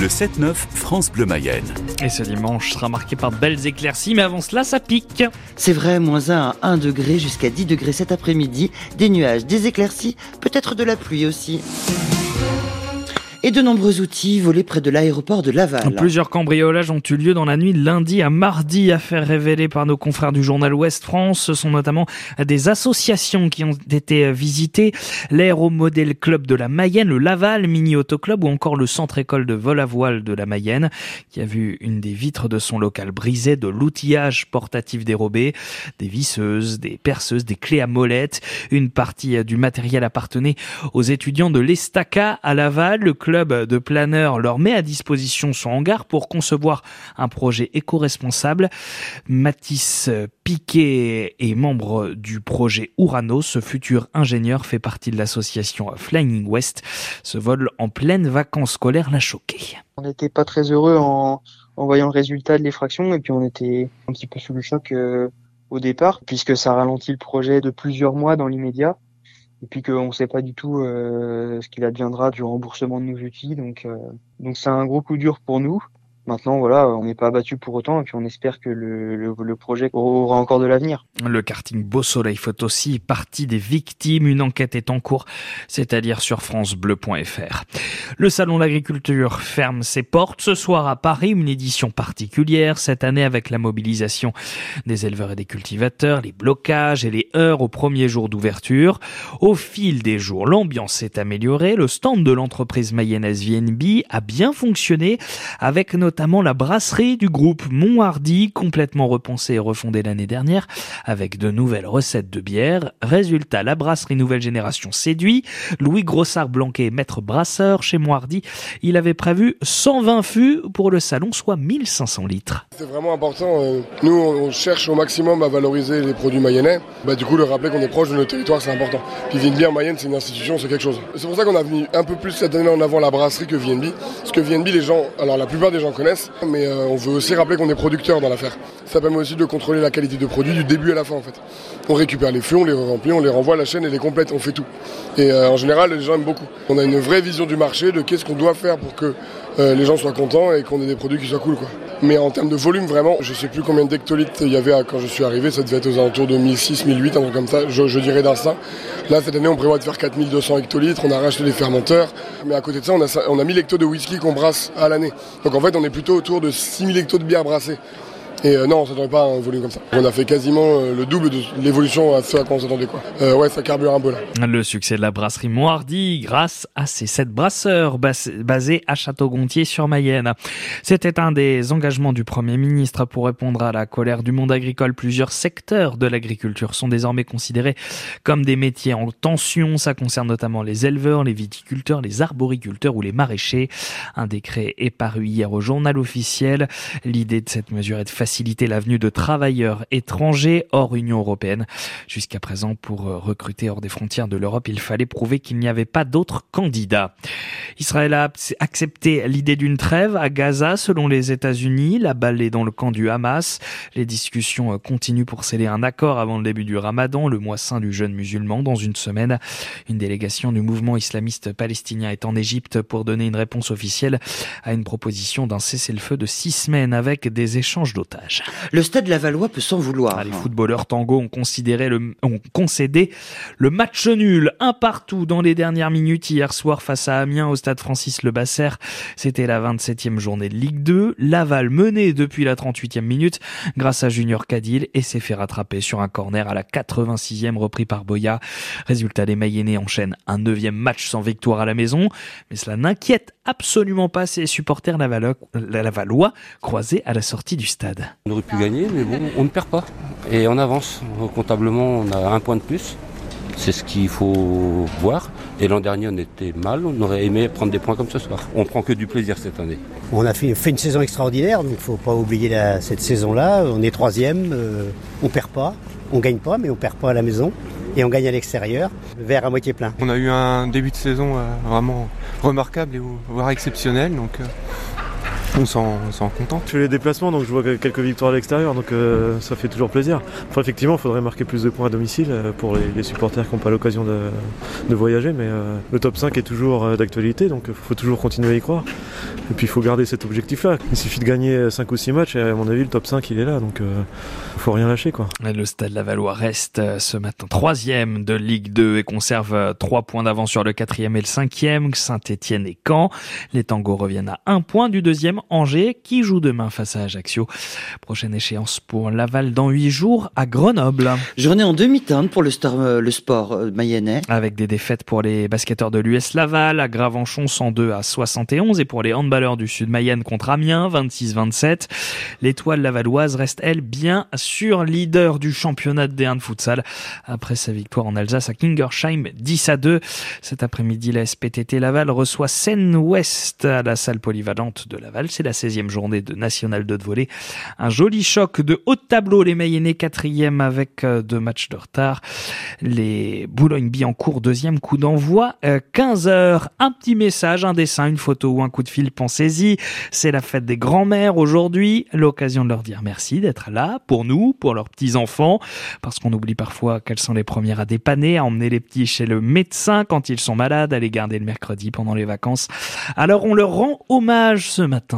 Le 7-9 France Bleu Mayenne. Et ce dimanche sera marqué par de belles éclaircies, mais avant cela, ça pique. C'est vrai, moins 1 à 1 degré jusqu'à 10 degrés cet après-midi. Des nuages, des éclaircies, peut-être de la pluie aussi et de nombreux outils volés près de l'aéroport de Laval. Plusieurs cambriolages ont eu lieu dans la nuit de lundi à mardi, affaire révélée par nos confrères du journal Ouest France. Ce sont notamment des associations qui ont été visitées, l'Aéromodel Club de la Mayenne, le Laval Mini Auto Club ou encore le Centre École de vol à voile de la Mayenne, qui a vu une des vitres de son local brisée, de l'outillage portatif dérobé, des visseuses, des perceuses, des clés à molette. Une partie du matériel appartenait aux étudiants de l'Estaca à Laval, de planeurs leur met à disposition son hangar pour concevoir un projet éco-responsable. Mathis Piquet est membre du projet Urano. Ce futur ingénieur fait partie de l'association Flying West. Ce vol en pleine vacances scolaires l'a choqué. On n'était pas très heureux en, voyant le résultat de l'effraction et puis on était un petit peu sous le choc euh, au départ puisque ça ralentit le projet de plusieurs mois dans l'immédiat et puis qu'on ne sait pas du tout euh, ce qu'il adviendra du remboursement de nos outils. Donc, euh, donc c'est un gros coup dur pour nous. Maintenant, voilà, on n'est pas abattu pour autant et puis on espère que le, le, projet aura encore de l'avenir. Le karting Beau Soleil fait aussi partie des victimes. Une enquête est en cours, c'est-à-dire sur francebleu.fr. Le Salon de l'Agriculture ferme ses portes ce soir à Paris, une édition particulière cette année avec la mobilisation des éleveurs et des cultivateurs, les blocages et les heures au premier jour d'ouverture. Au fil des jours, l'ambiance s'est améliorée. Le stand de l'entreprise mayonnaise VNB a bien fonctionné avec notamment notamment la brasserie du groupe Monthardy, complètement repensée et refondée l'année dernière, avec de nouvelles recettes de bière. Résultat, la brasserie nouvelle génération séduit. Louis Grossard-Blanquet, maître brasseur chez Monthardy, il avait prévu 120 fûts pour le salon, soit 1500 litres. C'est vraiment important. Euh, nous, on cherche au maximum à valoriser les produits mayennais. Bah, du coup, le rappeler qu'on est proche de nos territoires, c'est important. Puis VNB en Mayenne, c'est une institution, c'est quelque chose. C'est pour ça qu'on a mis un peu plus cette année en avant la brasserie que VNB. Parce que VNB, les gens, alors la plupart des gens connaissent mais euh, on veut aussi rappeler qu'on est producteur dans l'affaire. Ça permet aussi de contrôler la qualité de produit du début à la fin en fait. On récupère les flux, on les remplit, on les renvoie, la chaîne elle est complète, on fait tout. Et euh, en général, les gens aiment beaucoup. On a une vraie vision du marché, de qu'est-ce qu'on doit faire pour que euh, les gens soient contents et qu'on ait des produits qui soient cool. Quoi. Mais en termes de volume, vraiment, je sais plus combien d'hectolitres il y avait quand je suis arrivé, ça devait être aux alentours de 1006, 1008, un truc comme ça, je, je dirais d'instinct. Là, cette année, on prévoit de faire 4200 hectolitres, on a racheté des fermenteurs, mais à côté de ça, on a, on a 1000 hectos de whisky qu'on brasse à l'année. Donc en fait, on est plutôt autour de 6000 hectos de bière brassée. Et euh, non, on s'attendait pas à un volume comme ça. On a fait quasiment euh, le double de l'évolution à ce à quoi on s'attendait quoi. Euh, ouais, ça carbure un peu là. Le succès de la brasserie Moirdy grâce à ses sept brasseurs basés à Château-Gontier sur Mayenne. C'était un des engagements du Premier ministre pour répondre à la colère du monde agricole. Plusieurs secteurs de l'agriculture sont désormais considérés comme des métiers en tension. Ça concerne notamment les éleveurs, les viticulteurs, les arboriculteurs ou les maraîchers. Un décret est paru hier au journal officiel. L'idée de cette mesure est de faciliter faciliter l'avenue de travailleurs étrangers hors Union européenne. Jusqu'à présent, pour euh, recruter hors des frontières de l'Europe, il fallait prouver qu'il n'y avait pas d'autres candidats. Israël a accepté l'idée d'une trêve à Gaza selon les États-Unis. La balle est dans le camp du Hamas. Les discussions euh, continuent pour sceller un accord avant le début du Ramadan, le mois saint du jeûne musulman. Dans une semaine, une délégation du mouvement islamiste palestinien est en Égypte pour donner une réponse officielle à une proposition d'un cessez-le-feu de six semaines avec des échanges d'otages. Le stade Lavallois peut s'en vouloir. Ah, les footballeurs tango ont, considéré le, ont concédé le match nul, un partout dans les dernières minutes hier soir face à Amiens au stade Francis Le Basser. C'était la 27e journée de Ligue 2. Laval menait depuis la 38e minute grâce à Junior Cadil et s'est fait rattraper sur un corner à la 86e repris par Boya. Résultat, les Mayennais enchaînent un neuvième match sans victoire à la maison, mais cela n'inquiète absolument pas ses supporters lavallois croisés à la sortie du stade. On aurait pu gagner, mais bon, on ne perd pas. Et on avance. Comptablement, on a un point de plus. C'est ce qu'il faut voir. Et l'an dernier, on était mal. On aurait aimé prendre des points comme ce soir. On prend que du plaisir cette année. On a fait, une saison extraordinaire, donc il ne faut pas oublier cette saison-là. On est troisième, euh, on perd pas. On gagne pas, mais on perd pas à la maison. Et on gagne à l'extérieur, verre à moitié plein. On a eu un début de saison euh, vraiment remarquable et voire exceptionnel. Donc, euh, on s'en content. Je fais les déplacements, donc je vois quelques victoires à l'extérieur, donc euh, ça fait toujours plaisir. Enfin, effectivement, il faudrait marquer plus de points à domicile euh, pour les, supporters qui n'ont pas l'occasion de, voyager, mais euh, le top 5 est toujours d'actualité, donc il faut toujours continuer à y croire. Et puis il faut garder cet objectif-là. Il suffit de gagner 5 ou 6 matchs, et à mon avis, le top 5 il est là, donc il faut rien lâcher. Quoi. Le Stade Lavallois reste ce matin troisième de Ligue 2 et conserve 3 points d'avance sur le quatrième et le cinquième, Saint-Etienne et Caen. Les tangos reviennent à un point du deuxième, Angers, qui joue demain face à Ajaccio. Prochaine échéance pour Laval dans 8 jours à Grenoble. Journée en demi-teinte pour le, euh, le sport euh, mayennais. Avec des défaites pour les basketteurs de l'US Laval à Gravenchon 102 à 71 et pour les handballeurs du Sud Mayenne contre Amiens 26-27. L'étoile lavalloise reste elle bien sûr leader du championnat de D1 de futsal après sa victoire en Alsace à Kingersheim 10 à 2. Cet après-midi, la SPTT Laval reçoit Seine-Ouest à la salle polyvalente de Laval. C'est la 16e journée de National 2 de volley. Un joli choc de haut de tableau. Les Mayennais quatrième avec euh, deux matchs de retard. Les Boulogne-Billancourt deuxième coup d'envoi. 15 euh, heures. Un petit message, un dessin, une photo ou un coup de fil. Pensez-y. C'est la fête des grands-mères aujourd'hui. L'occasion de leur dire merci d'être là pour nous, pour leurs petits-enfants. Parce qu'on oublie parfois qu'elles sont les premières à dépanner, à emmener les petits chez le médecin quand ils sont malades, à les garder le mercredi pendant les vacances. Alors on leur rend hommage ce matin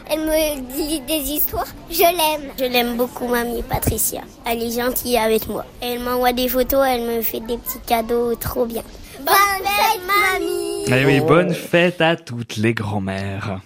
elle me dit des histoires. Je l'aime. Je l'aime beaucoup, mamie Patricia. Elle est gentille avec moi. Elle m'envoie des photos, elle me fait des petits cadeaux trop bien. Bonne fête, mamie eh oui, bonne fête à toutes les grand-mères.